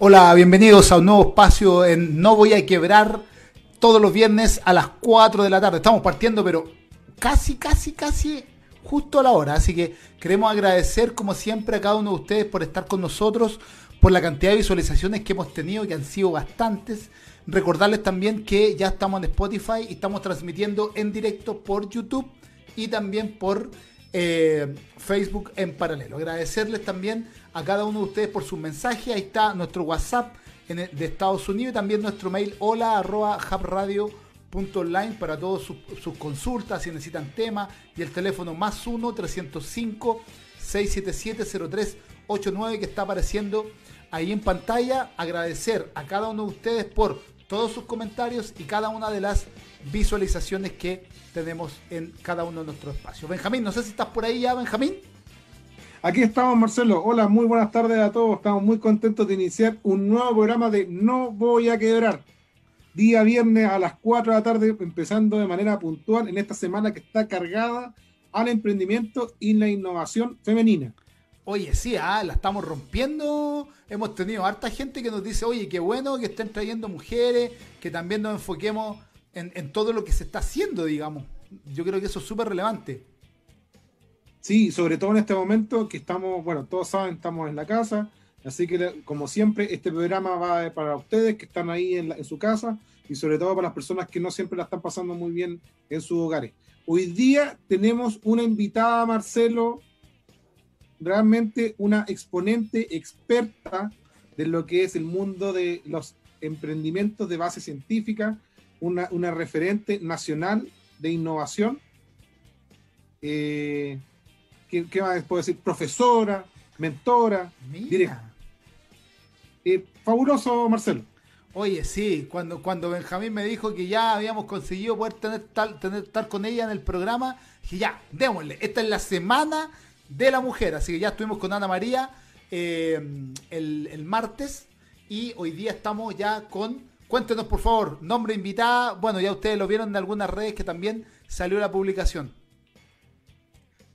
Hola, bienvenidos a un nuevo espacio en No Voy a Quebrar todos los viernes a las 4 de la tarde. Estamos partiendo, pero casi, casi, casi justo a la hora. Así que queremos agradecer, como siempre, a cada uno de ustedes por estar con nosotros, por la cantidad de visualizaciones que hemos tenido, que han sido bastantes. Recordarles también que ya estamos en Spotify y estamos transmitiendo en directo por YouTube y también por eh, Facebook en paralelo. Agradecerles también a cada uno de ustedes por sus mensajes. Ahí está nuestro WhatsApp de Estados Unidos y también nuestro mail hola arroba hubradio.online para todas sus, consultas si necesitan temas y el teléfono más 1 305 677 0389 que está apareciendo ahí en pantalla. Agradecer a cada uno de ustedes por todos sus comentarios y cada una de las visualizaciones que tenemos en cada uno de nuestros espacios. Benjamín, no sé si estás por ahí ya, Benjamín. Aquí estamos, Marcelo. Hola, muy buenas tardes a todos. Estamos muy contentos de iniciar un nuevo programa de No Voy a Quebrar. Día viernes a las 4 de la tarde, empezando de manera puntual en esta semana que está cargada al emprendimiento y la innovación femenina. Oye, sí, ah, la estamos rompiendo. Hemos tenido harta gente que nos dice, oye, qué bueno que estén trayendo mujeres, que también nos enfoquemos en, todo lo que se está haciendo, digamos. Yo creo que eso es súper relevante. Sí, sobre todo en este momento que estamos, bueno, todos saben, estamos en la casa, así que como siempre, este programa va para ustedes que están ahí en, su casa y sobre todo para las personas que no siempre la están pasando muy bien en sus hogares. Hoy día tenemos una invitada, Marcelo, realmente una exponente experta de lo que es el mundo de los emprendimientos de base científica, una, referente nacional de innovación. Eh, ¿qué, más puedo decir? Profesora, mentora, directa. Eh, fabuloso, Marcelo. Oye, sí, cuando, cuando Benjamín me dijo que ya habíamos conseguido poder tener, tal, tener estar con ella en el programa, dije ya, démosle, esta es la semana de la mujer. Así que ya estuvimos con Ana María eh, el, martes y hoy día estamos ya con... Cuéntenos por favor, nombre invitada. Bueno, ya ustedes lo vieron en algunas redes que también salió la publicación.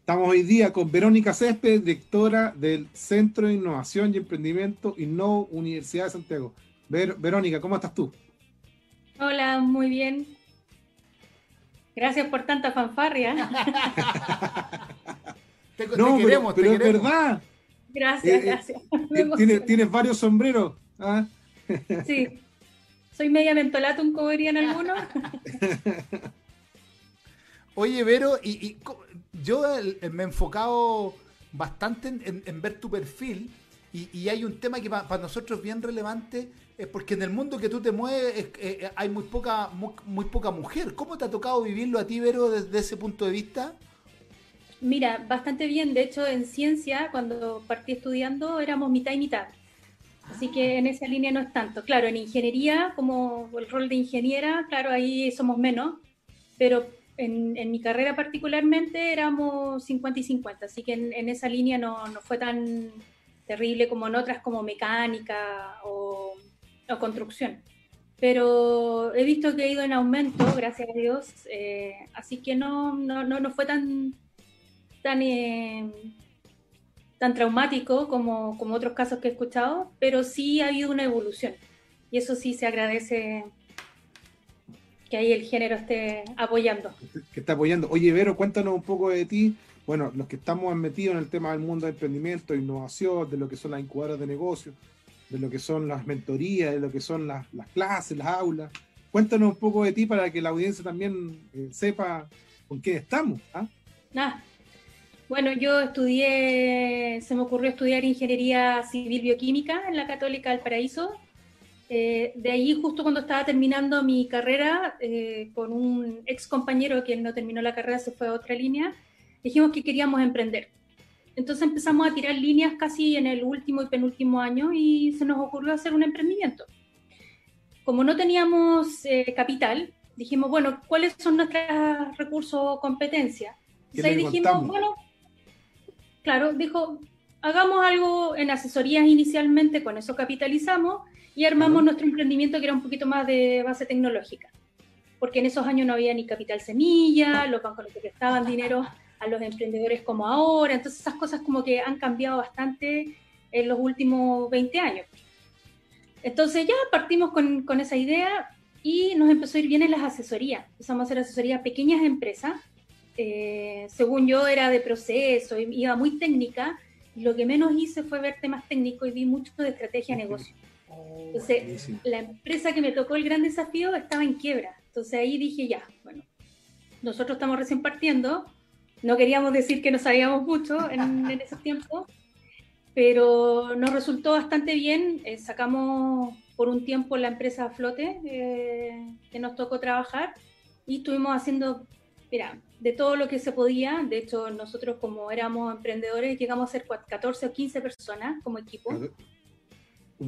Estamos hoy día con Verónica Césped, directora del Centro de Innovación y Emprendimiento no Universidad de Santiago. Verónica, ¿cómo estás tú? Hola, muy bien. Gracias por tanta fanfarria. no, queremos, pero, es verdad. Gracias, eh, gracias. Eh, tienes, varios sombreros. ¿ah? Sí. Soy media mentolatum, como dirían algunos. Oye, Vero, y, yo me he enfocado bastante en, ver tu perfil y, hay un tema que para nosotros es bien relevante, es porque en el mundo que tú te mueves eh, hay muy poca, muy, poca mujer. ¿Cómo te ha tocado vivirlo a ti, Vero, desde ese punto de vista? Mira, bastante bien. De hecho, en ciencia, cuando partí estudiando, éramos mitad y mitad. Así que en esa línea no es tanto. Claro, en ingeniería, como el rol de ingeniera, claro, ahí somos menos. Pero en, mi carrera particularmente éramos 50 y 50. Así que en, esa línea no, fue tan terrible como en otras, como mecánica o, construcción. Pero he visto que ha ido en aumento, gracias a Dios. Eh, así que no, no, no fue tan tan, eh, tan traumático como, como otros casos que he escuchado, pero sí ha habido una evolución. Y eso sí se agradece que ahí el género esté apoyando. Que está apoyando. Oye, Vero, cuéntanos un poco de ti. Bueno, los que estamos metidos en el tema del mundo del emprendimiento, innovación, de lo que son las incubadoras de negocios, de lo que son las mentorías, de lo que son las, clases, las aulas. Cuéntanos un poco de ti para que la audiencia también eh, sepa con qué estamos. ¿ah? Ah, bueno, yo estudié, se me ocurrió estudiar ingeniería civil bioquímica en la Católica del Paraíso. Eh, de ahí, justo cuando estaba terminando mi carrera, eh, con un ex compañero que no terminó la carrera, se fue a otra línea, dijimos que queríamos emprender. Entonces empezamos a tirar líneas casi en el último y penúltimo año y se nos ocurrió hacer un emprendimiento. Como no teníamos eh, capital, dijimos, bueno, ¿cuáles son nuestros recursos o competencias? Entonces ahí dijimos, bueno, claro, dijo, hagamos algo en asesorías inicialmente, con eso capitalizamos y armamos nuestro emprendimiento que era un poquito más de base tecnológica. Porque en esos años no había ni capital semilla, los bancos no prestaban dinero a los emprendedores como ahora, entonces esas cosas como que han cambiado bastante en los últimos 20 años. Entonces ya partimos con, con, esa idea y nos empezó a ir bien en las asesorías. Empezamos a hacer asesorías a pequeñas empresas. Eh, según yo era de proceso, iba muy técnica. Y lo que menos hice fue ver temas técnicos y vi mucho de estrategia de negocio. Entonces, la empresa que me tocó el gran desafío estaba en quiebra. Entonces ahí dije, ya, bueno, nosotros estamos recién partiendo, no queríamos decir que no sabíamos mucho en, en esos tiempos, pero nos resultó bastante bien. Eh, sacamos por un tiempo la empresa a flote eh, que nos tocó trabajar y estuvimos haciendo, mira, de todo lo que se podía. De hecho, nosotros como éramos emprendedores llegamos a ser 14 o 15 personas como equipo.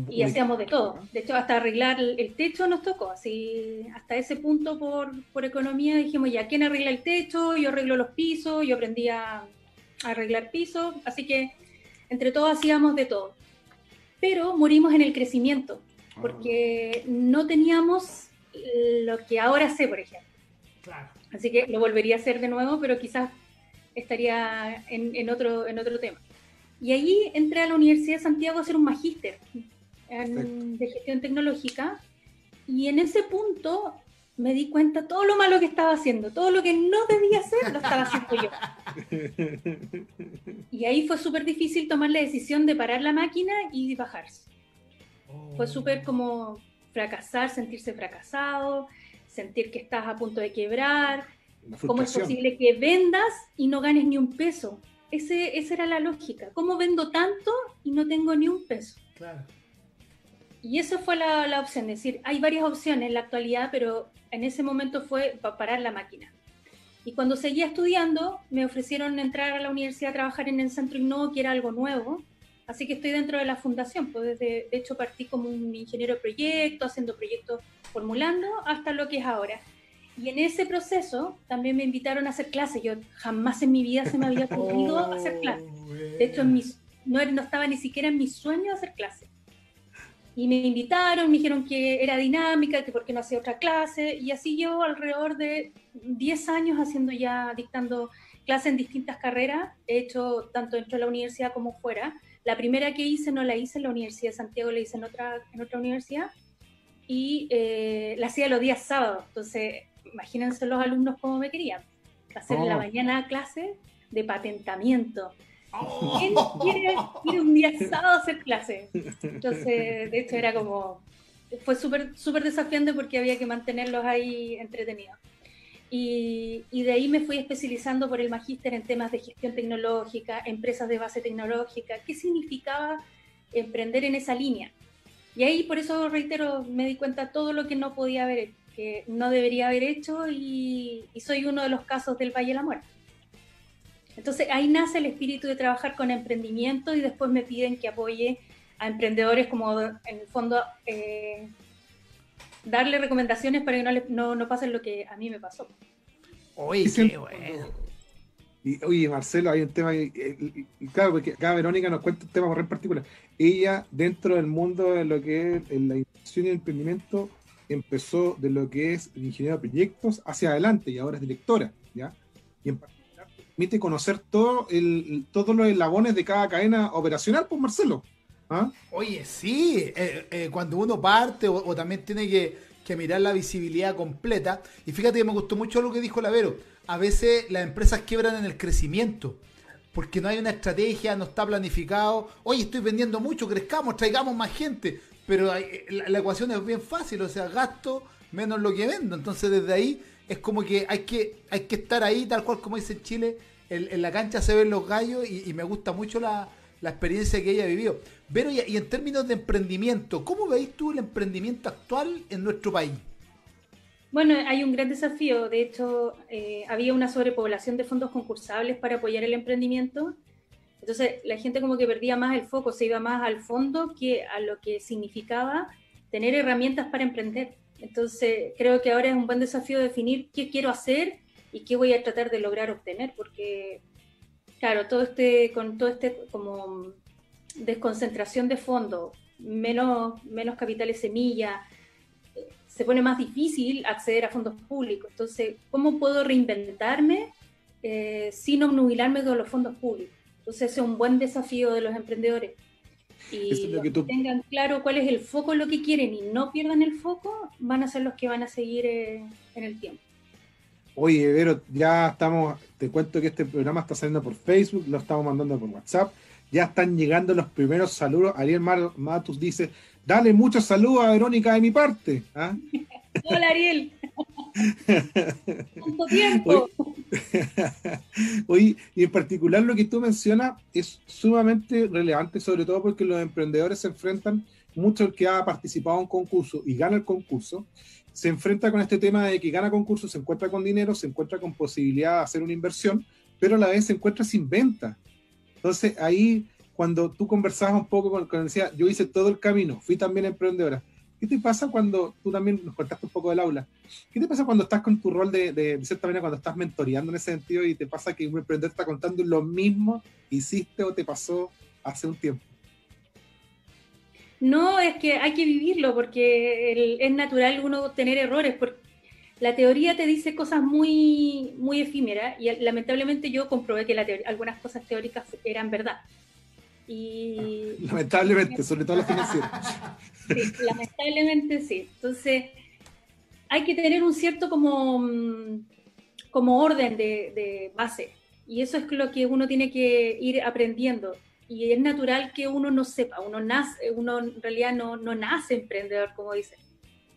Y hacíamos de todo. De hecho, hasta arreglar el techo nos tocó. Así, hasta ese punto por, por economía dijimos, ya, ¿quién arregla el techo? Yo arreglo los pisos, yo aprendí a arreglar pisos. Así que entre todos hacíamos de todo. Pero morimos en el crecimiento, ah. porque no teníamos lo que ahora sé, por ejemplo. Así que lo volvería a hacer de nuevo, pero quizás estaría en, otro, en otro tema. Y ahí entré a la Universidad de Santiago a hacer un magíster de gestión tecnológica. Y en ese punto me di cuenta todo lo malo que estaba haciendo, todo lo que no debía hacer, lo estaba haciendo yo. Y ahí fue súper difícil tomar la decisión de parar la máquina y bajarse. Fue súper como fracasar, sentirse fracasado, sentir que estás a punto de quebrar. ¿Cómo es posible que vendas y no ganes ni un peso? Ese, esa era la lógica. ¿Cómo vendo tanto y no tengo ni un peso? Claro. Y esa fue la, la opción, es decir, hay varias opciones en la actualidad, pero en ese momento fue para parar la máquina. Y cuando seguía estudiando, me ofrecieron entrar a la universidad a trabajar en el Centro Innovo, que era algo nuevo. Así que estoy dentro de la fundación. Pues desde, de hecho, partí como un ingeniero de proyecto, haciendo proyectos, formulando, hasta lo que es ahora. Y en ese proceso también me invitaron a hacer clases. Yo jamás en mi vida se me había ocurrido oh, hacer clases. De hecho, mis, no, no estaba ni siquiera en mis sueños hacer clases y me invitaron, me dijeron que era dinámica, que por qué no hacía otra clase, y así llevo alrededor de 10 años haciendo ya, dictando clases en distintas carreras, he hecho tanto dentro de la universidad como fuera. La primera que hice no la hice en la Universidad de Santiago, la hice en otra, en otra universidad, y eh, la hacía los días sábados, entonces imagínense los alumnos cómo me querían, hacer en la oh. mañana clase de patentamiento, ¿Quién quiere ir un día sábado a hacer clase? Entonces, de hecho, era como. Fue súper súper desafiante porque había que mantenerlos ahí entretenidos. Y, y, de ahí me fui especializando por el magíster en temas de gestión tecnológica, empresas de base tecnológica, qué significaba emprender en esa línea. Y ahí, por eso reitero, me di cuenta todo lo que no podía haber, que no debería haber hecho y, y soy uno de los casos del Valle de la Muerte. Entonces ahí nace el espíritu de trabajar con emprendimiento y después me piden que apoye a emprendedores como en el fondo eh, darle recomendaciones para que no, le, no, no pasen lo que a mí me pasó. Oye, qué bueno. Y, oye, Marcelo, hay un tema, y, claro, porque acá Verónica nos cuenta un tema en particular. Ella, dentro del mundo de lo que es la inversión y el emprendimiento, empezó de lo que es el ingeniero de proyectos hacia adelante y ahora es directora, ¿ya? Y en permite conocer todo el, todos los eslabones de cada cadena operacional, pues Marcelo. ¿Ah? Oye, sí, eh, eh, cuando uno parte o, también tiene que, que, mirar la visibilidad completa, y fíjate que me gustó mucho lo que dijo Lavero, a veces las empresas quiebran en el crecimiento, porque no hay una estrategia, no está planificado, oye, estoy vendiendo mucho, crezcamos, traigamos más gente, pero la, la ecuación es bien fácil, o sea, gasto menos lo que vendo, entonces desde ahí es como que hay que, hay que estar ahí, tal cual como dice Chile, en, la cancha se ven los gallos y, me gusta mucho la, experiencia que ella vivió. Pero y, en términos de emprendimiento, ¿cómo veis tú el emprendimiento actual en nuestro país? Bueno, hay un gran desafío. De hecho, eh, había una sobrepoblación de fondos concursables para apoyar el emprendimiento. Entonces, la gente como que perdía más el foco, se iba más al fondo que a lo que significaba tener herramientas para emprender. Entonces, creo que ahora es un buen desafío definir qué quiero hacer y qué voy a tratar de lograr obtener, porque, claro, todo este, con todo este como desconcentración de fondos, menos, menos capitales semilla, se pone más difícil acceder a fondos públicos. Entonces, ¿cómo puedo reinventarme eh, sin obnubilarme de los fondos públicos? Entonces, ese es un buen desafío de los emprendedores. Y que tengan claro cuál es el foco lo que quieren y no pierdan el foco, van a ser los que van a seguir eh, en el tiempo. Oye, Vero, ya estamos, te cuento que este programa está saliendo por Facebook, lo estamos mandando por WhatsApp, ya están llegando los primeros saludos. Ariel Matus dice, dale muchos saludos a Verónica de mi parte. ¿ah? Hola Ariel. tiempo. Oye, y en particular lo que tú mencionas es sumamente relevante, sobre todo porque los emprendedores se enfrentan, mucho el que ha participado en un concurso y gana el concurso, se enfrenta con este tema de que gana concurso, se encuentra con dinero, se encuentra con posibilidad de hacer una inversión, pero a la vez se encuentra sin venta. Entonces ahí, cuando tú conversabas un poco con, con decía, yo hice todo el camino, fui también emprendedora, ¿Qué te pasa cuando tú también nos contaste un poco del aula? ¿Qué te pasa cuando estás con tu rol de, de, cierta manera, cuando estás mentoreando en ese sentido y te pasa que un emprendedor está contando lo mismo que hiciste o te pasó hace un tiempo? No, es que hay que vivirlo porque es natural uno tener errores. Porque la teoría te dice cosas muy, muy efímeras y lamentablemente yo comprobé que algunas cosas teóricas eran verdad. Y... Lamentablemente, sobre todo las financieras. Sí, lamentablemente sí. Entonces, hay que tener un cierto como, mm, como orden de, base. Y eso es lo que uno tiene que ir aprendiendo. Y es natural que uno no sepa, uno nace, uno en realidad no, no nace emprendedor, como dicen.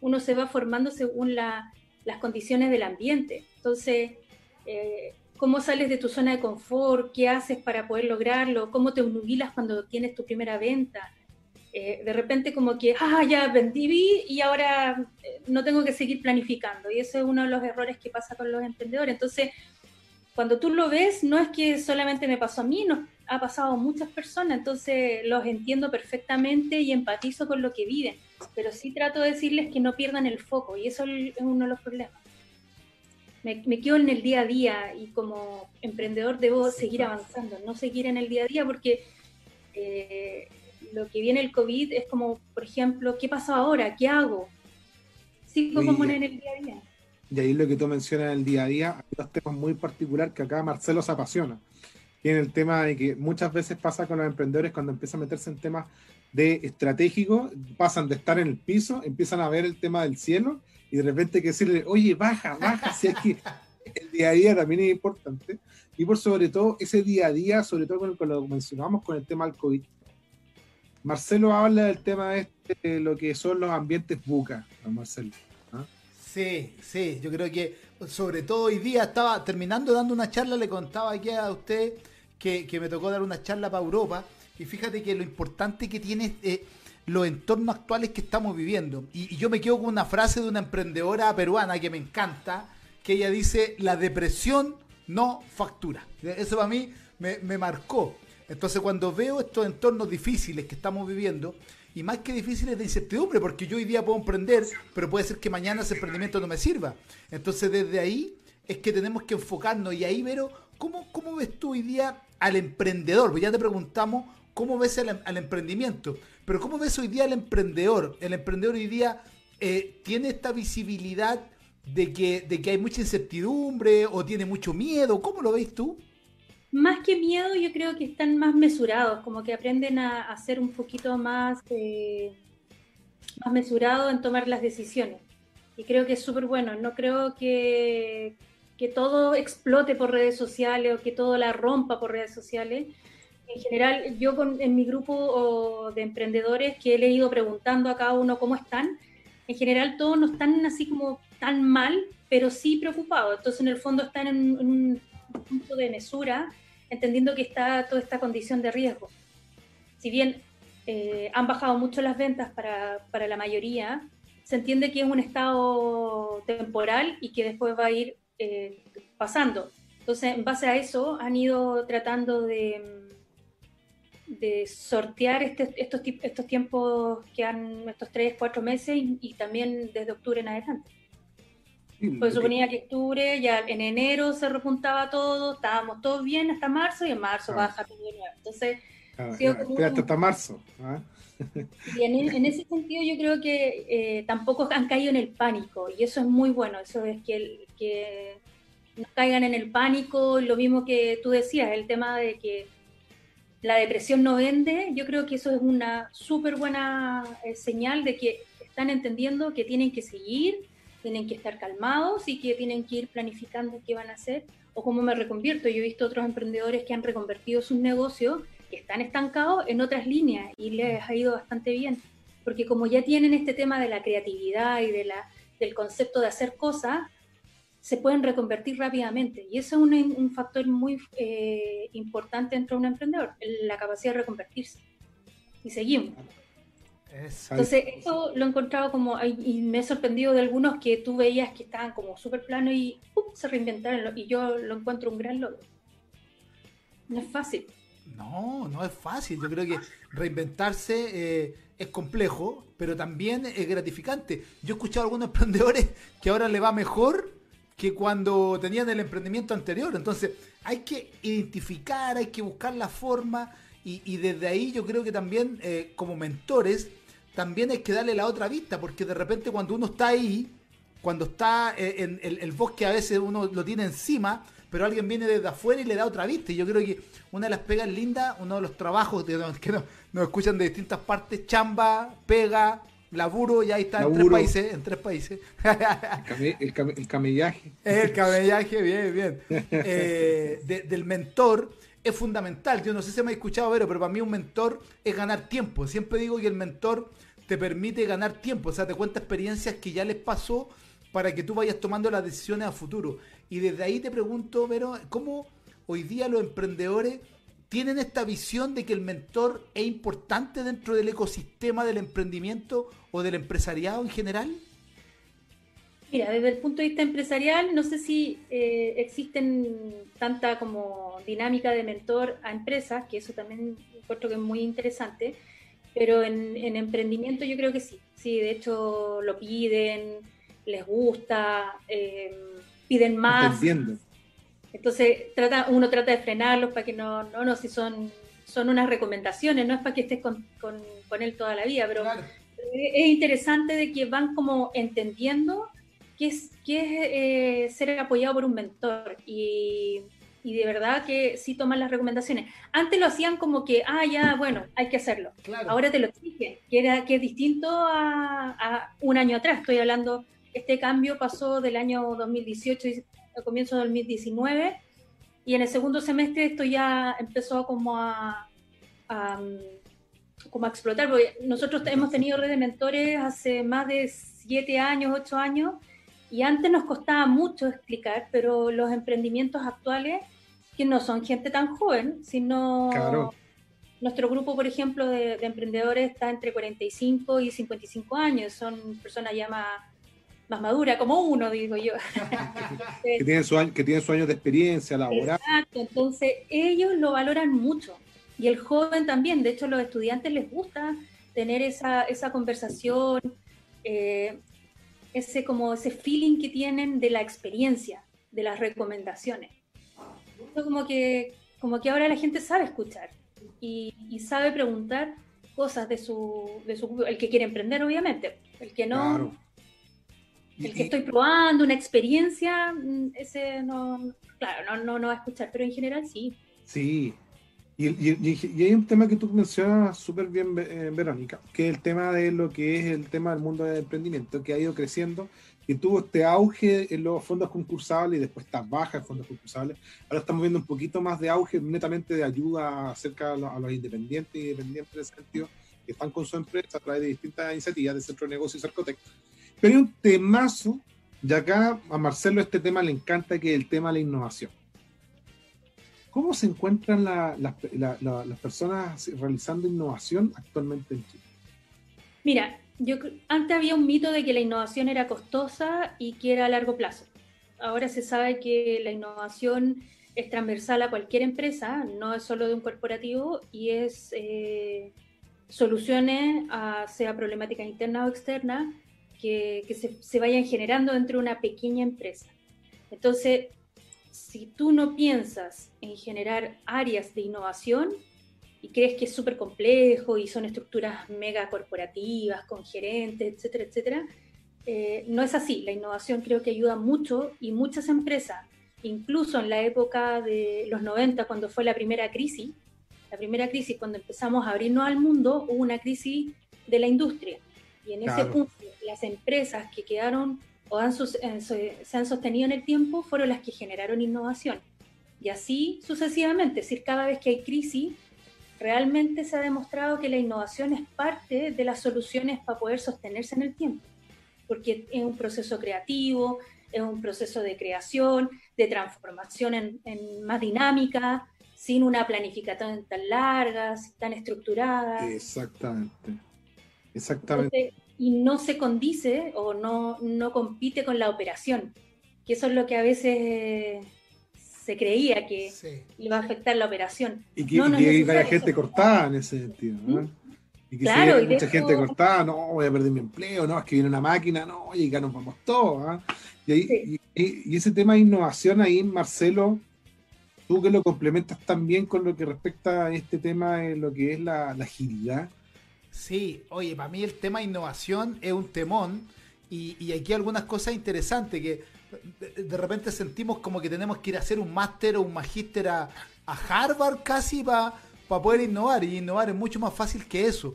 Uno se va formando según la, las condiciones del ambiente. Entonces, eh, cómo sales de tu zona de confort, qué haces para poder lograrlo, cómo te nubilas cuando tienes tu primera venta. Eh, de repente como que, ah, ya vendí y ahora eh, no tengo que seguir planificando. Y ese es uno de los errores que pasa con los emprendedores. Entonces, cuando tú lo ves, no es que solamente me pasó a mí, nos ha pasado a muchas personas, entonces los entiendo perfectamente y empatizo con lo que viven, pero sí trato de decirles que no pierdan el foco y eso es uno de los problemas me, quedo en el día a día y como emprendedor debo seguir avanzando, no seguir en el día a día porque eh, lo que viene el COVID es como, por ejemplo, ¿qué pasa ahora? ¿Qué hago? Sigo como en el día a día. Y ahí lo que tú mencionas en el día a día, hay dos temas muy particulares que acá Marcelo se apasiona. Tiene el tema de que muchas veces pasa con los emprendedores cuando empiezan a meterse en temas de estratégico, pasan de estar en el piso, empiezan a ver el tema del cielo y de repente hay que decirle, oye, baja, baja, si aquí el día a día también es importante. Y por sobre todo, ese día a día, sobre todo con, lo que mencionamos con el tema del COVID. Marcelo habla del tema este, de lo que son los ambientes buca, Marcelo. ¿ah? Sí, sí, yo creo que sobre todo hoy día estaba terminando dando una charla, le contaba aquí a usted que, que me tocó dar una charla para Europa y fíjate que lo importante que tiene eh, los entornos actuales que estamos viviendo. Y, yo me quedo con una frase de una emprendedora peruana que me encanta, que ella dice, la depresión no factura. Eso para mí me marcó. Entonces cuando veo estos entornos difíciles que estamos viviendo, y más que difíciles de incertidumbre, porque yo hoy día puedo emprender, pero puede ser que mañana ese emprendimiento no me sirva. Entonces desde ahí es que tenemos que enfocarnos. Y ahí, Vero, ¿cómo, cómo ves tú hoy día al emprendedor? Pues ya te preguntamos cómo ves al, emprendimiento, pero cómo ves hoy día al emprendedor. El emprendedor hoy día eh, tiene esta visibilidad de que, de que hay mucha incertidumbre o tiene mucho miedo. ¿Cómo lo ves tú? Más que miedo, yo creo que están más mesurados, como que aprenden a, ser un poquito más, eh, más mesurados en tomar las decisiones. Y creo que es súper bueno. No creo que, que todo explote por redes sociales o que todo la rompa por redes sociales en general, yo en mi grupo de emprendedores que he ido preguntando a cada uno cómo están, en general todos no están así como tan mal, pero sí preocupados. Entonces, en el fondo están en, un punto de mesura, entendiendo que está toda esta condición de riesgo. Si bien eh, han bajado mucho las ventas para, para la mayoría, se entiende que es un estado temporal y que después va a ir eh, pasando. Entonces, en base a eso, han ido tratando de de sortear este, estos, estos tiempos que han, estos tres, cuatro meses y, también desde octubre en adelante. Pues suponía que octubre, ya en enero se repuntaba todo, estábamos todos bien hasta marzo y en marzo baja todo de nuevo. Entonces, espérate hasta marzo. ¿ah? Y en, ese sentido yo creo que eh, tampoco han caído en el pánico y eso es muy bueno, eso es que, que no caigan en el pánico, lo mismo que tú decías, el tema de que la depresión no vende, yo creo que eso es una súper buena eh, señal de que están entendiendo que tienen que seguir, tienen que estar calmados y que tienen que ir planificando qué van a hacer o cómo me reconvierto. Yo he visto otros emprendedores que han reconvertido sus negocios, que están estancados en otras líneas y les ha ido bastante bien, porque como ya tienen este tema de la creatividad y de la, del concepto de hacer cosas, se pueden reconvertir rápidamente. Y eso es un, factor muy eh, importante dentro de un emprendedor, la capacidad de reconvertirse. Y seguimos. Entonces, eso lo he encontrado como, y me he sorprendido de algunos que tú veías que estaban como súper plano y se reinventaron, y yo lo encuentro un gran logro. No es fácil. No, no es fácil. Yo creo que reinventarse eh, es complejo, pero también es gratificante. Yo he escuchado a algunos emprendedores que ahora le va mejor que cuando tenían el emprendimiento anterior. Entonces, hay que identificar, hay que buscar la forma. Y, desde ahí yo creo que también eh, como mentores también hay que darle la otra vista, porque de repente cuando uno está ahí, cuando está eh, en el, bosque a veces uno lo tiene encima, pero alguien viene desde afuera y le da otra vista. Y yo creo que una de las pegas lindas, uno de los trabajos de, que nos, escuchan de distintas partes, chamba, pega, laburo, ya está en tres países. En tres países. el, camellaje. El camellaje, bien, bien. Eh, del mentor es fundamental. Yo no sé si me ha escuchado, pero, pero para mí un mentor es ganar tiempo. Siempre digo que el mentor te permite ganar tiempo, o sea, te cuenta experiencias que ya les pasó para que tú vayas tomando las decisiones a futuro. Y desde ahí te pregunto, Vero, ¿cómo hoy día los emprendedores tienen esta visión de que el mentor es importante dentro del ecosistema del emprendimiento o del empresariado en general? Mira, desde el punto de vista empresarial, no sé si eh, existen tanta como dinámica de mentor a empresas, que eso también encuentro que es muy interesante, pero en, emprendimiento yo creo que sí, sí, de hecho lo piden, les gusta, eh, piden más. Entonces trata, uno trata de frenarlos para que no, no, no, si son, son unas recomendaciones, no es para que estés con, con, él toda la vida, pero es interesante de que van como entendiendo qué es, qué es eh, ser apoyado por un mentor. Y y de verdad que sí toman las recomendaciones. Antes lo hacían como que, ah, ya, bueno, hay que hacerlo. Ahora te lo dije, que, era, que es distinto a, un año atrás. Estoy hablando, este cambio pasó del año 2018 al comienzo de 2019 y en el segundo semestre esto ya empezó como a, como a explotar, porque nosotros hemos tenido red de mentores hace más de siete años, ocho años, y antes nos costaba mucho explicar, pero los emprendimientos actuales, que no son gente tan joven, sino nuestro grupo, por ejemplo, de, emprendedores está entre 45 y 55 años, son personas ya más, más maduras, como uno, digo yo. que, tienen su, que tienen su años de experiencia laboral. Exacto, entonces ellos lo valoran mucho. Y el joven también, de hecho, los estudiantes les gusta tener esa, esa conversación. Eh, ese como ese feeling que tienen de la experiencia, de las recomendaciones. como que, como que ahora la gente sabe escuchar y, sabe preguntar cosas de su, de su, el que quiere emprender obviamente, el que no, el que estoy probando una experiencia, mm, ese no, claro, no, no, no va a escuchar, pero en general sí. Sí, y, hay un tema que tú mencionas súper bien, eh, Verónica, que es el tema de lo que es el tema del mundo del emprendimiento, que ha ido creciendo, y tuvo este auge en los fondos concursables y después está baja en fondos concursables. Ahora estamos viendo un poquito más de auge netamente de ayuda acerca a los, independientes y dependientes en ese sentido, que están con su empresa a través de distintas iniciativas de Centro de Negocios y Cercotec. Pero hay un temazo, y acá a Marcelo este tema le encanta, que es el tema de la innovación. ¿Cómo se encuentran las personas realizando innovación actualmente en Chile? Mira, yo antes había un mito de que la innovación era costosa y que era a largo plazo. Ahora se sabe que la innovación es transversal a cualquier empresa, no es solo de un corporativo y es eh, soluciones a sea problemáticas internas o externas que, se, se, vayan generando dentro de una pequeña empresa. Entonces, si tú no piensas en generar áreas de innovación y crees que es súper complejo y son estructuras mega corporativas con gerentes, etcétera, etcétera, eh, no es así. La innovación creo que ayuda mucho y muchas empresas, incluso en la época de los 90, cuando fue la primera crisis, La primera crisis, cuando empezamos a abrirnos al mundo, hubo una crisis de la industria. Y en ese punto, las empresas que quedaron o han, eh, se han sostenido en el tiempo fueron las que generaron innovación. Y así sucesivamente, es decir, cada vez que hay crisis, realmente se ha demostrado que la innovación es parte de las soluciones para poder sostenerse en el tiempo, porque es un proceso creativo, es un proceso de creación, de transformación en, más dinámica, sin una planificación tan larga, tan estructurada. Exactamente. Exactamente. Y no se condice o no, no compite con la operación, que eso es lo que a veces se creía que iba a afectar la operación. Y que, no, hay gente cortada en ese sentido, ¿no? Y que claro, si hay mucha gente cortada, no, voy a perder mi empleo, no, es que viene una máquina, no, oye, ya nos vamos todos. ¿ah? Y, y, ese tema de innovación ahí, Marcelo, tú que lo complementas también con lo que respecta a este tema de lo que es la, agilidad. Sí, oye, para mí el tema innovación es un temón y, y aquí algunas cosas interesantes que de, repente sentimos como que tenemos que ir a hacer un máster o un magíster a, Harvard casi para poder innovar. Y innovar es mucho más fácil que eso.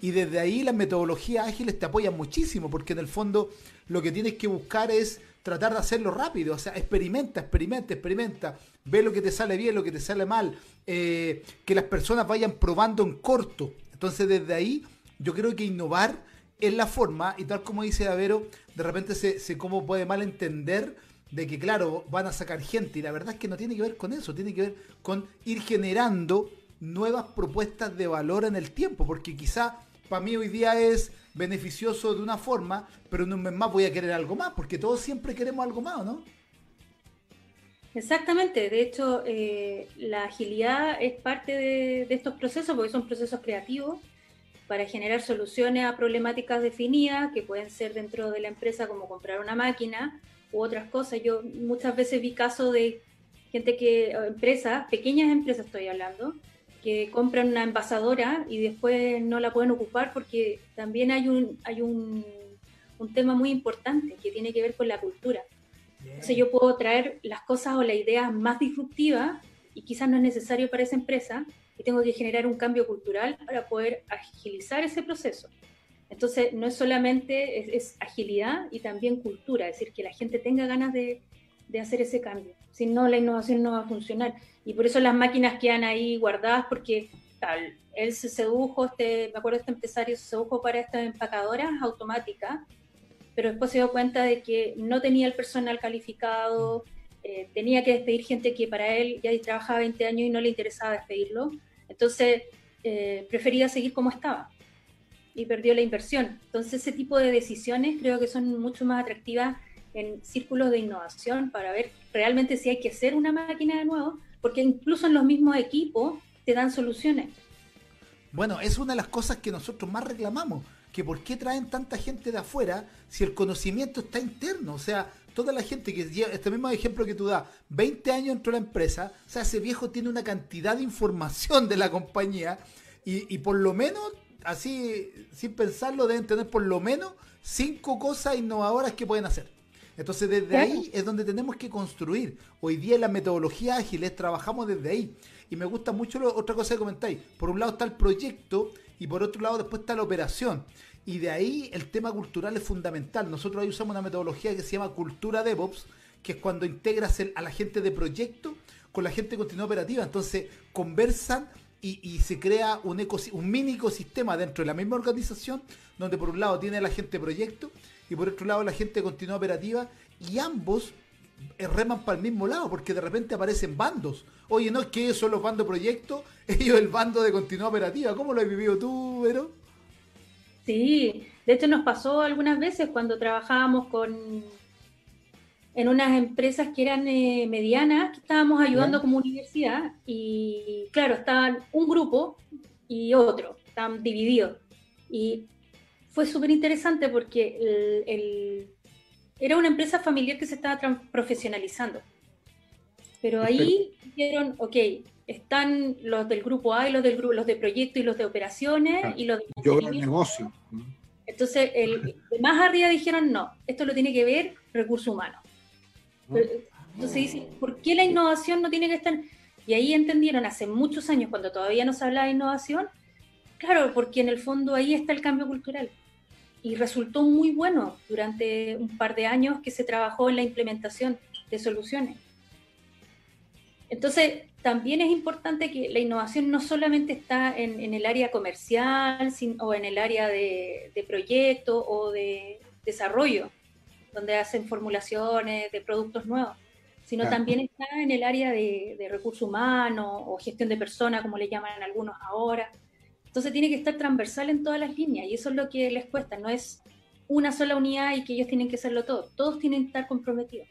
Y desde ahí las metodologías ágiles te apoyan muchísimo, porque en el fondo lo que tienes que buscar es tratar de hacerlo rápido. O sea, experimenta, experimenta, experimenta. Ve lo que te sale bien, lo que te sale mal. Eh, que las personas vayan probando en corto. Entonces, desde ahí, yo creo que innovar es la forma, y tal como dice Avero, de repente se, se como puede mal entender de que, claro, van a sacar gente, y la verdad es que no tiene que ver con eso, tiene que ver con ir generando nuevas propuestas de valor en el tiempo, porque quizá para mí hoy día es beneficioso de una forma, pero en un mes más voy a querer algo más, porque todos siempre queremos algo más, ¿no? Exactamente, de hecho eh, la agilidad es parte de, estos procesos porque son procesos creativos para generar soluciones a problemáticas definidas que pueden ser dentro de la empresa como comprar una máquina u otras cosas. Yo muchas veces vi casos de gente que, empresas, pequeñas empresas estoy hablando, que compran una envasadora y después no la pueden ocupar porque también hay un, hay un, un tema muy importante que tiene que ver con la cultura. Entonces yo puedo traer las cosas o las ideas más disruptivas y quizás no es necesario para esa empresa, y tengo que generar un cambio cultural para poder agilizar ese proceso. Entonces, no es solamente es, agilidad y también cultura, es decir, que la gente tenga ganas de, de, hacer ese cambio. Si no, la innovación no va a funcionar. Y por eso las máquinas quedan ahí guardadas, porque tal, él se sedujo, este, me acuerdo este empresario se sedujo para estas empacadoras automáticas, pero después se dio cuenta de que no tenía el personal calificado, eh, tenía que despedir gente que para él ya trabajaba 20 años y no le interesaba despedirlo. Entonces, eh, prefería seguir como estaba y perdió la inversión. Entonces, ese tipo de decisiones creo que son mucho más atractivas en círculos de innovación para ver realmente si hay que hacer una máquina de nuevo, porque incluso en los mismos equipos te dan soluciones. Bueno, es una de las cosas que nosotros más reclamamos, que por qué traen tanta gente de afuera si el conocimiento está interno. O sea, toda la gente que lleva, este mismo ejemplo que tú das, 20 años entró la empresa, o sea, ese viejo tiene una cantidad de información de la compañía y, por lo menos, así, sin pensarlo, deben tener por lo menos cinco cosas innovadoras que pueden hacer. Entonces, desde ahí es donde tenemos que construir. Hoy día en la metodología ágiles trabajamos desde ahí. Y me gusta mucho otra cosa que comentáis. Por un lado está el proyecto y por otro lado después está la operación. Y de ahí el tema cultural es fundamental. Nosotros ahí usamos una metodología que se llama cultura DevOps, que es cuando integras a la gente de proyecto con la gente de continuidad operativa. Entonces conversan y, se crea un, un mini ecosistema dentro de la misma organización, donde por un lado tiene la gente de proyecto y por otro lado la gente de continuidad operativa, y ambos reman para el mismo lado, porque de repente aparecen bandos. Oye, no es que ellos son los bandos de proyecto, ellos el bando de continuidad operativa. ¿Cómo lo has vivido tú, Vero? Sí, de hecho nos pasó algunas veces cuando trabajábamos con en unas empresas que eran eh, medianas, que estábamos ayudando como universidad y claro, estaban un grupo y otro, estaban divididos. Y fue súper interesante porque era una empresa familiar que se estaba profesionalizando. Pero ahí dijeron, ok, están los del grupo A y los del grupo, los de proyecto y los de operaciones y los de yo el negocio. Entonces, el, más arriba dijeron no, esto lo tiene que ver recursos humanos. Ah. Entonces dice, ¿por qué la innovación no tiene que estar? Y ahí entendieron hace muchos años, cuando todavía no se hablaba de innovación, claro, porque en el fondo ahí está el cambio cultural. Y resultó muy bueno durante un par de años que se trabajó en la implementación de soluciones. Entonces, también es importante que la innovación no solamente está en, el área comercial o en el área de, proyecto o de desarrollo, donde hacen formulaciones de productos nuevos, sino también está en el área de, de recursos humanos o gestión de personas, como le llaman algunos ahora. Entonces tiene que estar transversal en todas las líneas y eso es lo que les cuesta, no es una sola unidad y que ellos tienen que hacerlo todo, todos tienen que estar comprometidos.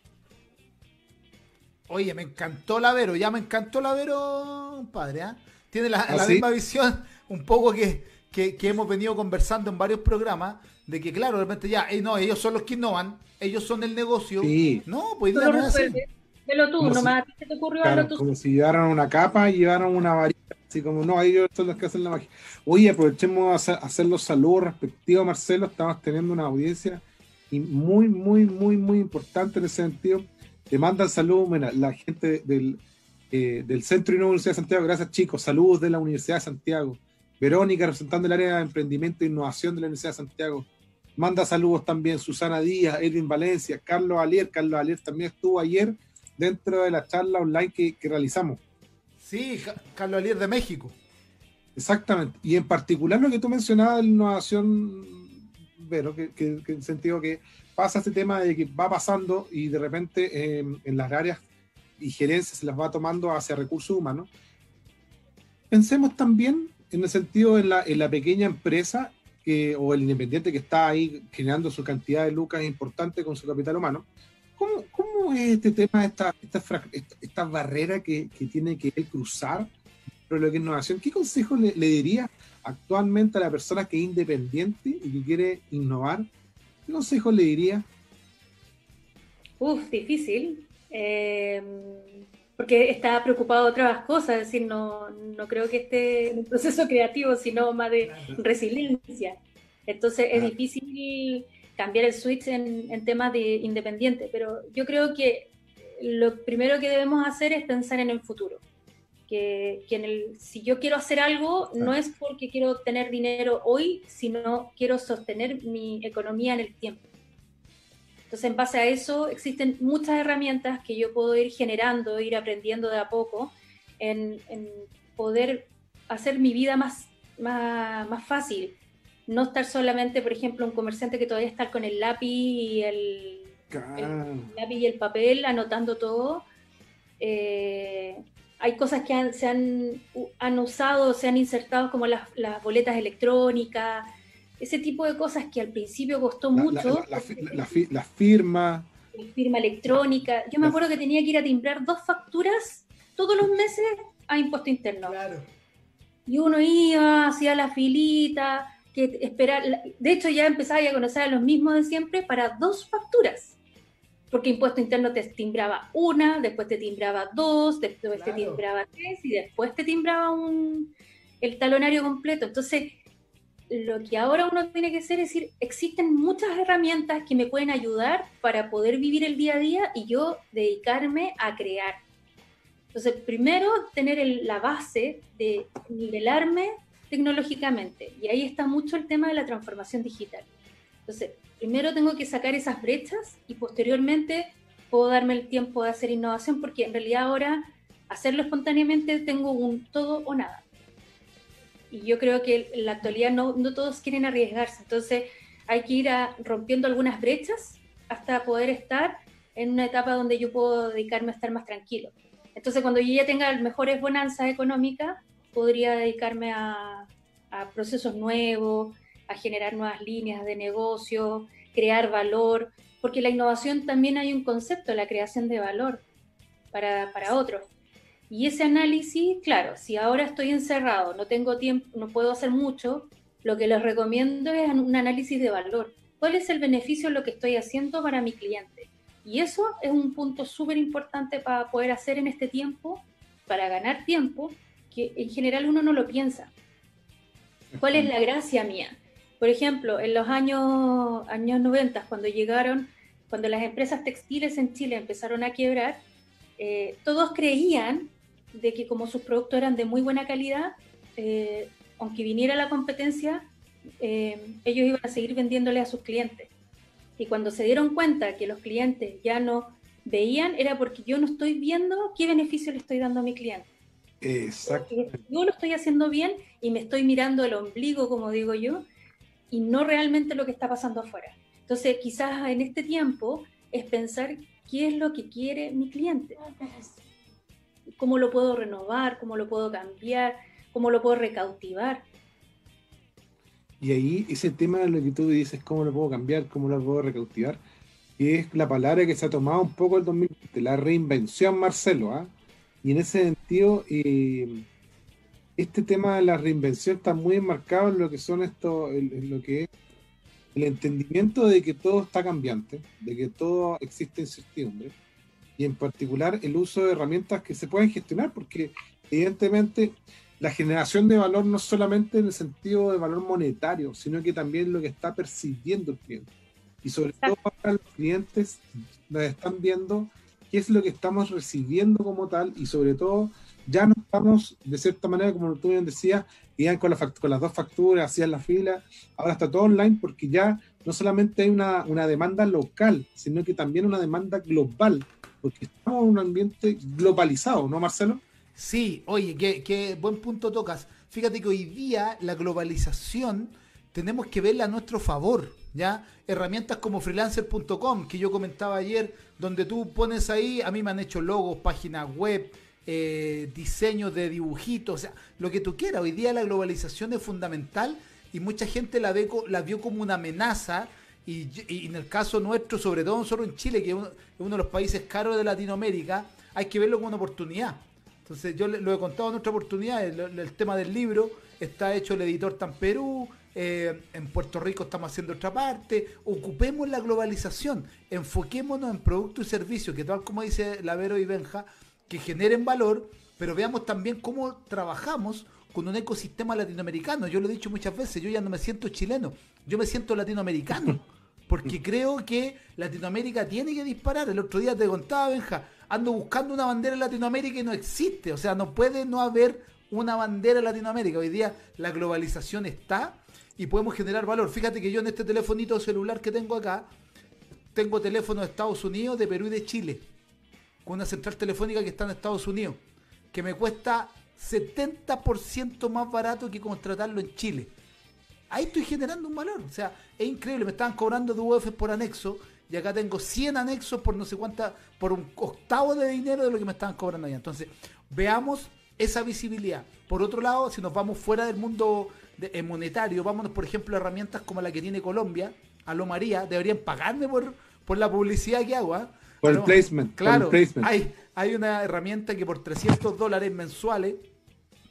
Oye, me encantó la Vero, ya me encantó la Vero, padre. ¿ah? Tiene la, ¿Ah, misma visión, un poco que, que, hemos venido conversando en varios programas, de que, claro, de repente ya, eh, no, ellos son los que innovan, ellos son el negocio. Sí. No, pues no es Velo tú, nomás, ¿qué te ocurrió? Claro, como si llevaran una capa y llevaran una varita, así como, no, ellos son los que hacen la magia. Oye, aprovechemos a hacer, los saludos respectivos, Marcelo, estamos teniendo una audiencia y muy, muy, muy, muy importante en ese sentido te mandan saludos, la gente del, eh, del Centro de Universidad de Santiago, gracias chicos, saludos de la Universidad de Santiago. Verónica, representando el área de emprendimiento e innovación de la Universidad de Santiago. Manda saludos también Susana Díaz, Edwin Valencia, Carlos Alier. Carlos Alier también estuvo ayer dentro de la charla online que, realizamos. Sí, Carlos Alier de México. Exactamente. Y en particular lo que tú mencionabas de la innovación, que, que en el sentido que pasa este tema de que va pasando y de repente em, en las áreas y gerencias se las va tomando hacia recursos humanos. Pensemos también en el sentido en la, en la pequeña empresa que, o el independiente que está ahí generando su cantidad de lucas importante con su capital humano. ¿Cómo, cómo es este tema, esta, esta, esta barrera que, que, tiene que cruzar pero lo que es innovación? ¿Qué consejo le, le diría actualmente a la persona que es independiente y que quiere innovar ¿Qué consejo le diría? Uf, difícil. Em, porque está preocupado de otras cosas, es decir, no, no creo que esté en un proceso creativo, sino más de resiliencia. Entonces es difícil cambiar el switch en, en temas de independiente, pero yo creo que lo primero que debemos hacer es pensar en el futuro. Que, que en el, si yo quiero hacer algo, no es porque quiero tener dinero hoy, sino quiero sostener mi economía en el tiempo. Entonces, en base a eso, existen muchas herramientas que yo puedo ir generando, ir aprendiendo de a poco, en, poder hacer mi vida más, más, más, fácil. No estar solamente, por ejemplo, un comerciante que todavía está con el lápiz y el, lápiz y el papel anotando todo. Eh, hay cosas que se han, han, usado, se han insertado como las, las boletas electrónicas, ese tipo de cosas que al principio costó mucho. La, la, firma. La firma electrónica. Yo me acuerdo que tenía que ir a timbrar dos facturas todos los meses a impuesto interno. Claro. Y uno iba, hacía la filita, que esperar. De hecho, ya empezaba a conocer a los mismos de siempre para dos facturas. Porque impuesto interno te timbraba una, después te timbraba dos, después te timbraba tres y después te timbraba un, el talonario completo. Entonces, lo que ahora uno tiene que hacer es decir, existen muchas herramientas que me pueden ayudar para poder vivir el día a día y yo dedicarme a crear. Entonces, primero, tener la base de nivelarme tecnológicamente. Y ahí está mucho el tema de la transformación digital. Entonces, primero tengo que sacar esas brechas y posteriormente puedo darme el tiempo de hacer innovación porque en realidad ahora hacerlo espontáneamente tengo un todo o nada y yo creo que en la actualidad no, no todos quieren arriesgarse, entonces hay que ir rompiendo algunas brechas hasta poder estar en una etapa donde yo puedo dedicarme a estar más tranquilo. Entonces cuando yo ya tenga mejores bonanzas económicas, podría dedicarme a, a procesos nuevos, a generar nuevas líneas de negocio, crear valor, porque la innovación también hay un concepto, la creación de valor para, para otros. Y ese análisis, claro, si ahora estoy encerrado, no tengo tiempo, no puedo hacer mucho, lo que les recomiendo es un análisis de valor. ¿Cuál es el beneficio de lo que estoy haciendo para mi cliente? Y eso es un punto súper importante para poder hacer en este tiempo, para ganar tiempo, que en general uno no lo piensa. ¿Cuál es la gracia mía? Por ejemplo, en los años, años 90, cuando llegaron, cuando las empresas textiles en Chile empezaron a quebrar, eh, todos creían de que como sus productos eran de muy buena calidad, eh, aunque viniera la competencia, eh, ellos iban a seguir vendiéndole a sus clientes. Y cuando se dieron cuenta que los clientes ya no veían, era porque yo no estoy viendo qué beneficio le estoy dando a mi cliente. Exacto. Yo lo estoy haciendo bien y me estoy mirando el ombligo, como digo yo, y no realmente lo que está pasando afuera. Entonces, quizás en este tiempo es pensar qué es lo que quiere mi cliente. ¿Cómo lo puedo renovar? ¿Cómo lo puedo cambiar? ¿Cómo lo puedo recautivar? Y ahí ese tema de lo que tú dices, cómo lo puedo cambiar, cómo lo puedo recautivar, es la palabra que se ha tomado un poco el 2020, la reinvención, Marcelo. ¿ah? Y en ese sentido, eh, este tema de la reinvención está muy enmarcado en lo que son esto, en, lo que es el entendimiento de que todo está cambiante, de que todo existe incertidumbre, y en particular el uso de herramientas que se pueden gestionar, porque evidentemente la generación de valor no solamente en el sentido de valor monetario, sino que también lo que está percibiendo el cliente. Y sobre todo para los clientes nos están viendo qué es lo que estamos recibiendo como tal y sobre todo ya no estamos de cierta manera, como tú bien decías, iban con, con las dos facturas, hacían la fila, ahora está todo online porque ya no solamente hay una, una demanda local, sino que también una demanda global, porque estamos en un ambiente globalizado, ¿no, Marcelo? Sí, oye, qué, buen punto tocas. Fíjate que hoy día la globalización tenemos que verla a nuestro favor, ¿ya? Herramientas como freelancer.com, que yo comentaba ayer, donde tú pones ahí, a mí me han hecho logos, páginas web, eh, diseños de dibujitos, o sea, lo que tú quieras. Hoy día la globalización es fundamental y mucha gente la, ve, la vio como una amenaza. Y, en el caso nuestro, sobre todo nosotros en Chile, que es uno, de los países caros de Latinoamérica, hay que verlo como una oportunidad. Entonces yo lo he contado en otra oportunidad, el, tema del libro está hecho el editor tan Perú, eh, en Puerto Rico estamos haciendo otra parte, ocupemos la globalización, enfoquémonos en productos y servicios, que tal como dice Lavero y Benja, que generen valor, pero veamos también cómo trabajamos con un ecosistema latinoamericano. Yo lo he dicho muchas veces, yo ya no me siento chileno, yo me siento latinoamericano, porque creo que Latinoamérica tiene que disparar. El otro día te contaba, Benja, ando buscando una bandera en Latinoamérica y no existe. O sea, no puede no haber una bandera en Latinoamérica. Hoy día la globalización está y podemos generar valor. Fíjate que yo en este telefonito celular que tengo acá, tengo teléfono de Estados Unidos, de Perú y de Chile, con una central telefónica que está en Estados Unidos, que me cuesta 70% más barato que contratarlo en Chile. Ahí estoy generando un valor. O sea, es increíble. Me estaban cobrando de UF por anexo y acá tengo 100 anexos por no sé cuánta, por un octavo de dinero de lo que me estaban cobrando allá. Entonces, veamos esa visibilidad. Por otro lado, si nos vamos fuera del mundo eh, monetario, vámonos, por ejemplo, a herramientas como la que tiene Colombia, a lo María, deberían pagarme por, por la publicidad que hago. ¿ah? Por el placement. Claro, Hay, hay una herramienta que por 300 dólares mensuales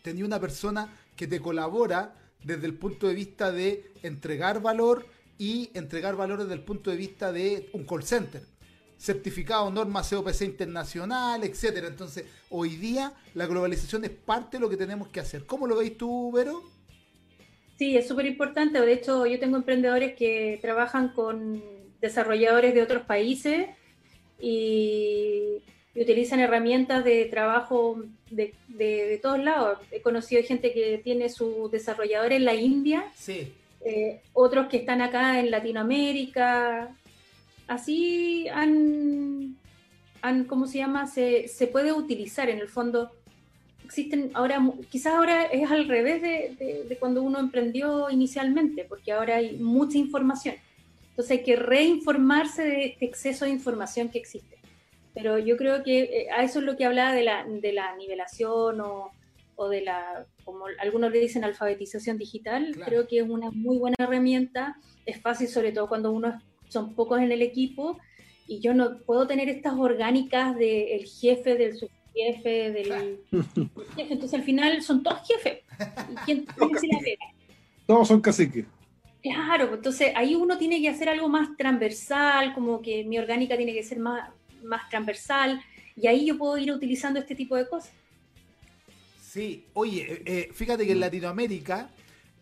tenía una persona que te colabora desde el punto de vista de entregar valor y entregar valor desde el punto de vista de un call center. Certificado, normas COPC internacional, etcétera. Entonces, hoy día la globalización es parte de lo que tenemos que hacer. ¿Cómo lo veis tú, Vero? Sí, es súper importante. De hecho, yo tengo emprendedores que trabajan con desarrolladores de otros países y, utilizan herramientas de trabajo de, de, todos lados. He conocido gente que tiene su desarrollador en la India. Sí eh, otros que están acá en Latinoamérica. Así han, han ¿cómo se llama? Se, se puede utilizar en el fondo. Existen ahora, quizás ahora es al revés de, de, cuando uno emprendió inicialmente, porque ahora hay mucha información. Entonces hay que reinformarse de este exceso de información que existe. Pero yo creo que eh, a eso es lo que hablaba de la, de la nivelación o, o de la, como algunos le dicen, alfabetización digital, creo que es una muy buena herramienta. Es fácil, sobre todo cuando uno son pocos en el equipo y yo no puedo tener estas orgánicas del jefe, del subjefe, del jefe. Entonces al final son todos jefes. quién, Todos son caciques. Claro, pues, entonces ahí uno tiene que hacer algo más transversal, como que mi orgánica tiene que ser más, más transversal, y ahí yo puedo ir utilizando este tipo de cosas. Sí, oye, eh, eh, fíjate que en Latinoamérica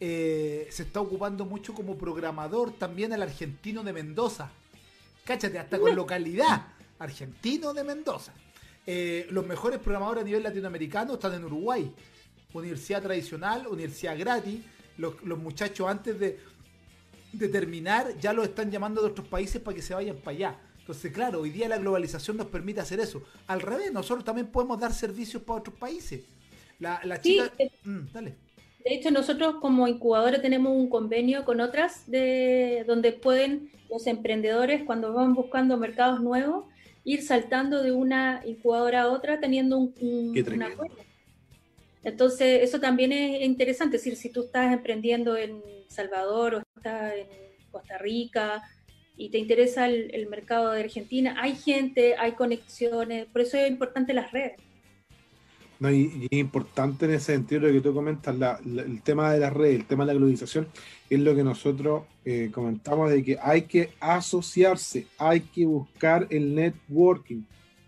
eh, se está ocupando mucho como programador también el argentino de Mendoza. Cáchate, hasta con localidad, argentino de Mendoza. Eh, los mejores programadores a nivel latinoamericano están en Uruguay. Universidad tradicional, universidad gratis. Los, los muchachos antes de, de terminar ya los están llamando de otros países para que se vayan para allá. Entonces, claro, hoy día la globalización nos permite hacer eso. Al revés, nosotros también podemos dar servicios para otros países. La, la Sí, chica... eh, Mm, dale. De hecho, nosotros como incubadora tenemos un convenio con otras de donde pueden los emprendedores cuando van buscando mercados nuevos ir saltando de una incubadora a otra teniendo un, un- Qué un tremendo. acuerdo. Entonces, eso también es interesante, es decir, si tú estás emprendiendo en Salvador o estás en Costa Rica y te interesa el, el mercado de Argentina, hay gente, hay conexiones, por eso es importante las redes. No, y, es importante en ese sentido lo que tú comentas, el tema de las redes, el tema de la globalización, es lo que nosotros eh, comentamos de que hay que asociarse, hay que buscar el networking.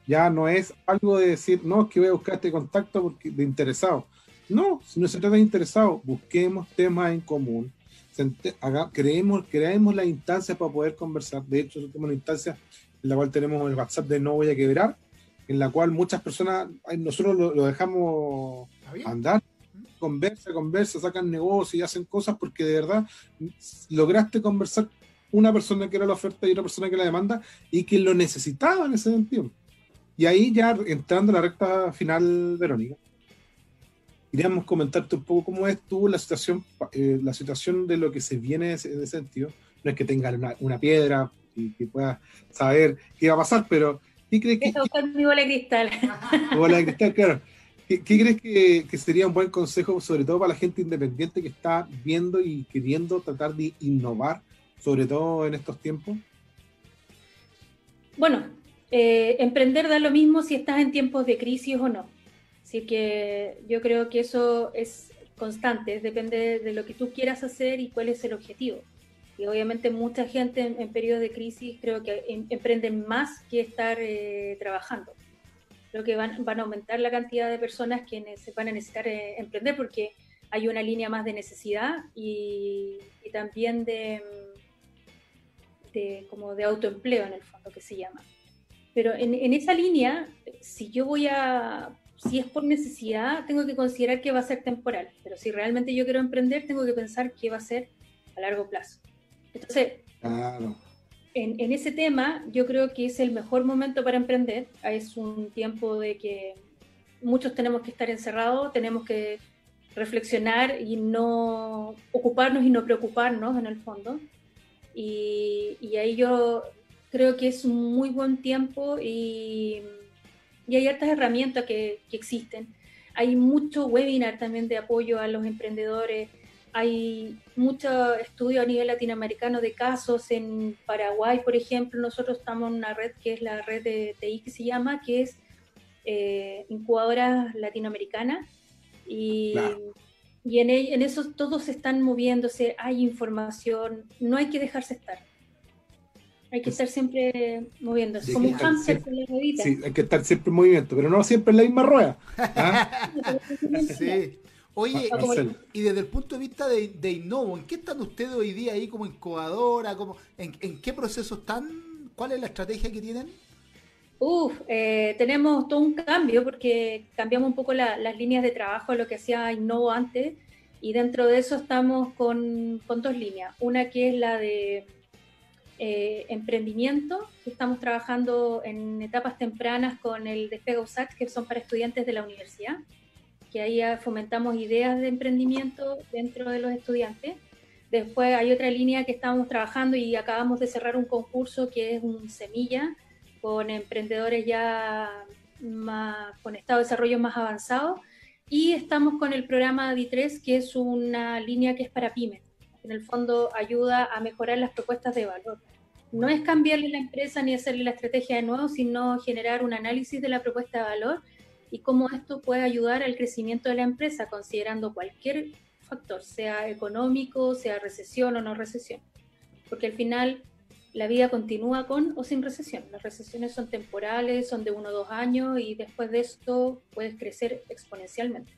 Ya no es algo de decir, no, es que voy a buscar este contacto porque, de interesado. No, si no se trata de interesado, busquemos temas en común, creemos, creemos la instancia para poder conversar. De hecho, tenemos una instancia en la cual tenemos el WhatsApp de No Voy a Quebrar, en la cual muchas personas, nosotros lo, lo dejamos andar, conversa, conversa, sacan negocios y hacen cosas porque de verdad lograste conversar una persona que era la oferta y otra persona que la demanda y que lo necesitaba en ese sentido. Y ahí ya entrando a la recta final, Verónica, queríamos comentarte un poco cómo es tú la situación, eh, la situación de lo que se viene en ese, en ese sentido. No es que tengas una, una piedra y que puedas saber qué va a pasar, pero ¿qué crees que, mi bola de cristal. Bola de cristal, claro. ¿Qué, qué crees que, que sería un buen consejo, sobre todo para la gente independiente que está viendo y queriendo tratar de innovar, sobre todo en estos tiempos? Bueno, eh, emprender da lo mismo si estás en tiempos de crisis o no. Así que yo creo que eso es constante, depende de lo que tú quieras hacer y cuál es el objetivo. Obviamente mucha gente en, en periodos de crisis creo que em- emprenden más que estar eh, trabajando. Creo que van, van a aumentar la cantidad de personas que nece- van a necesitar eh, emprender porque hay una línea más de necesidad y, también de, como de autoempleo en el fondo que se llama. Pero en, en esa línea, si yo voy a, si es por necesidad, tengo que considerar que va a ser temporal. Pero si realmente yo quiero emprender, tengo que pensar que va a ser a largo plazo. Entonces, Claro. en, en ese tema, yo creo que es el mejor momento para emprender. Es un tiempo de que muchos tenemos que estar encerrados, tenemos que reflexionar y no ocuparnos y no preocuparnos en el fondo. Y, y ahí yo creo que es un muy buen tiempo y, y hay hartas herramientas que, que existen. Hay mucho webinar también de apoyo a los emprendedores. Hay mucho estudio a nivel latinoamericano de casos en Paraguay, por ejemplo. Nosotros estamos en una red que es la red de TI que se llama, que es eh, incubadora latinoamericana. Y, Claro. y en, en eso todos están moviéndose, hay información, no hay que dejarse estar. Hay que estar siempre moviéndose, Sí, como un hámster con la ruedita. Sí, hay que estar siempre en movimiento, pero no siempre en la misma rueda. ¿ah? Sí. Oye, Ah, y- desde el punto de vista de, de Innovo, ¿en qué están ustedes hoy día ahí como incubadora? Como, en, en qué proceso están? ¿Cuál es la estrategia que tienen? Uf, eh, tenemos todo un cambio porque cambiamos un poco la- las líneas de trabajo, lo que hacía Innovo antes, y dentro de eso estamos con, con dos líneas. Una que es la de eh, emprendimiento, que estamos trabajando en etapas tempranas con el Despega USAC, que son para estudiantes de la universidad, que ahí fomentamos ideas de emprendimiento dentro de los estudiantes. Después hay otra línea que estamos trabajando y acabamos de cerrar un concurso que es un semilla, con emprendedores ya con estado de desarrollo más avanzado. Y estamos con el programa DI3, que es una línea que es para pymes. En el fondo ayuda a mejorar las propuestas de valor. No es cambiarle la empresa ni hacerle la estrategia de nuevo, sino generar un análisis de la propuesta de valor y cómo esto puede ayudar al crecimiento de la empresa, considerando cualquier factor, sea económico, sea recesión o no recesión. Porque al final la vida continúa con o sin recesión. Las recesiones son temporales, son de uno o dos años y después de esto puedes crecer exponencialmente.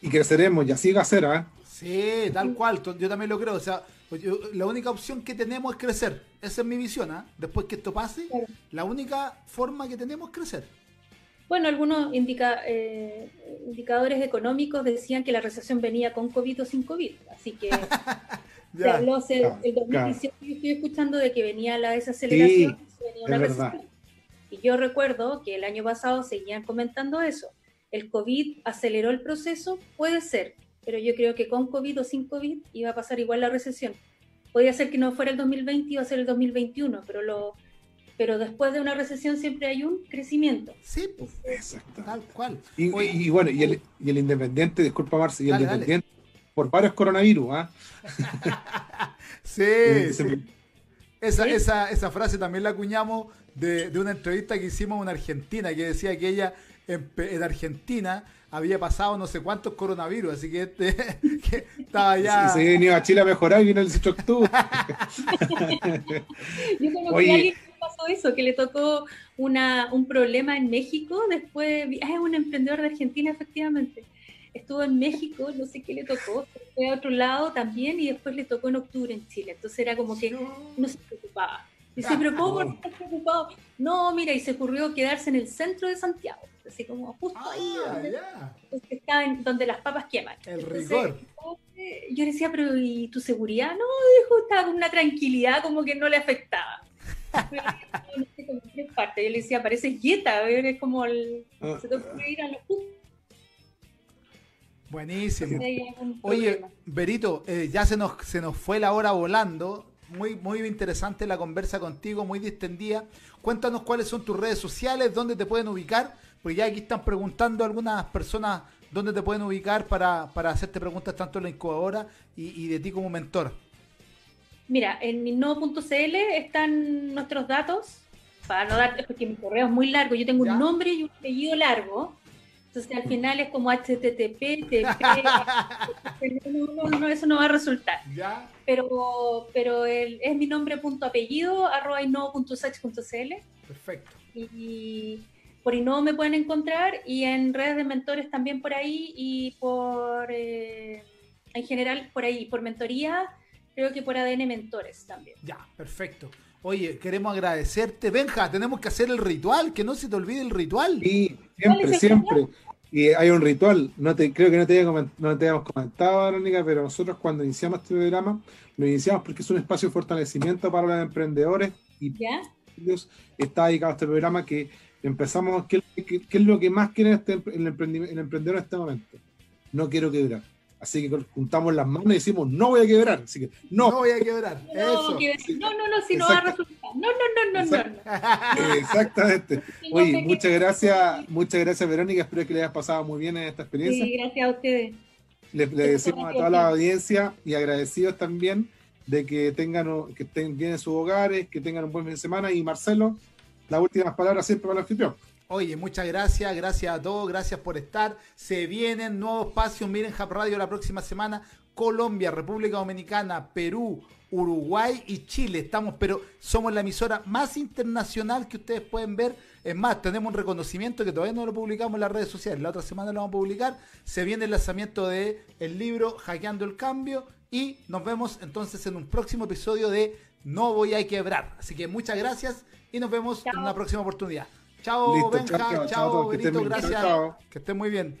Y creceremos, y así va a ser, ¿ah? Sí, tal cual, yo también lo creo. O sea, pues yo- la única opción que tenemos es crecer. Esa es mi visión, ¿ah? Después que esto pase, Claro. la única forma que tenemos es crecer. Bueno, algunos indica, eh, indicadores económicos decían que la recesión venía con COVID o sin COVID, así que se habló el 2018, yo estoy escuchando de que venía la desaceleración, venía una recesión. Y yo recuerdo que el año pasado seguían comentando eso. ¿El COVID aceleró el proceso? Puede ser, pero yo creo que con COVID o sin COVID iba a pasar igual la recesión. Podría ser que no fuera el 2020, iba a ser el 2021, pero lo, pero después de una recesión siempre hay un crecimiento. Sí, pues, exacto. Tal cual. Y, bueno, y el, y el, independiente, disculpa Marce, y el independiente por varios coronavirus, ¿ah? sí, sí. Esa, esa, esa frase también la acuñamos de, de, una entrevista que hicimos a una argentina que decía que ella en, en Argentina había pasado no sé cuántos coronavirus, así que, este, que estaba ya. Se, venía a Chile a mejorar y vino el 18 de octubre. Yo a alguien que pasó eso, que le tocó una, un problema en México, después, es un emprendedor de Argentina, efectivamente. Estuvo en México, no sé qué le tocó, fue a otro lado también y después le tocó en octubre en Chile. Entonces era como que no se preocupaba. Dice, pero ¿cómo no estás preocupado? No, mira, y se ocurrió quedarse en el centro de Santiago así como justo ahí ah, donde, las papas queman. El rigor. Yo le decía, pero ¿y tu seguridad? No, dijo, estaba con una tranquilidad como que no le afectaba. Yo le decía, parece quieta, es como el, ah. se te ir a los Buenísimo. Oye, Berito, eh, ya se nos, se nos fue la hora volando. Muy, muy interesante la conversa contigo, muy distendida. Cuéntanos cuáles son tus redes sociales, dónde te pueden ubicar porque ya aquí están preguntando algunas personas dónde te pueden ubicar para, hacerte preguntas tanto en la incubadora y, de ti como mentor. Mira, en minnodo.cl están nuestros datos, para no dar, porque mi correo es muy largo, yo tengo un nombre y un apellido largo, entonces al final es como HTTP, TP, no, eso no va a resultar. ¿Ya? Pero, pero es mi nombre punto apellido, arroba Perfecto. Y, por Innova me pueden encontrar y en redes de mentores también por ahí y por, eh, en general, por ahí, por mentoría, creo que por ADN Mentores también. Ya, perfecto. Oye, queremos agradecerte. Benja, tenemos que hacer el ritual, que no se te olvide el ritual. Sí, siempre, siempre. Y hay un ritual, no te, creo que no te, no te habíamos comentado, Verónica, pero nosotros cuando iniciamos este programa, lo iniciamos porque es un espacio de fortalecimiento para los emprendedores y ¿Ya? está dedicado a este programa que empezamos, ¿qué, es lo que más quiere este, el, emprendedor en este momento? No quiero quebrar. Así que juntamos las manos y decimos, no voy a quebrar. Así que, no. No voy a quebrar. No, no, no, si no va a resultar. No, no, no, no, no. Exactamente. Oye, muchas gracias, muchas gracias, Verónica. Espero que le hayas pasado muy bien en esta experiencia. Sí, gracias a ustedes. Le, decimos a toda la audiencia y agradecidos también de que tengan, que estén bien en sus hogares, que tengan un buen fin de semana. Y Marcelo, las últimas palabras siempre para el anfitrión. Oye, muchas gracias, gracias a todos, gracias por estar. Se vienen nuevos espacios, miren Hub Radio la próxima semana. Colombia, República Dominicana, Perú, Uruguay y Chile. Estamos, pero somos la emisora más internacional que ustedes pueden ver. Es más, tenemos un reconocimiento que todavía no lo publicamos en las redes sociales. La otra semana lo vamos a publicar. Se viene el lanzamiento de el libro Hackeando el Cambio. Y nos vemos entonces en un próximo episodio de No Voy a Quebrar. Así que muchas gracias y nos vemos en una próxima oportunidad. Chao, Benja, chao, chao, Benito, gracias. Que estén muy bien.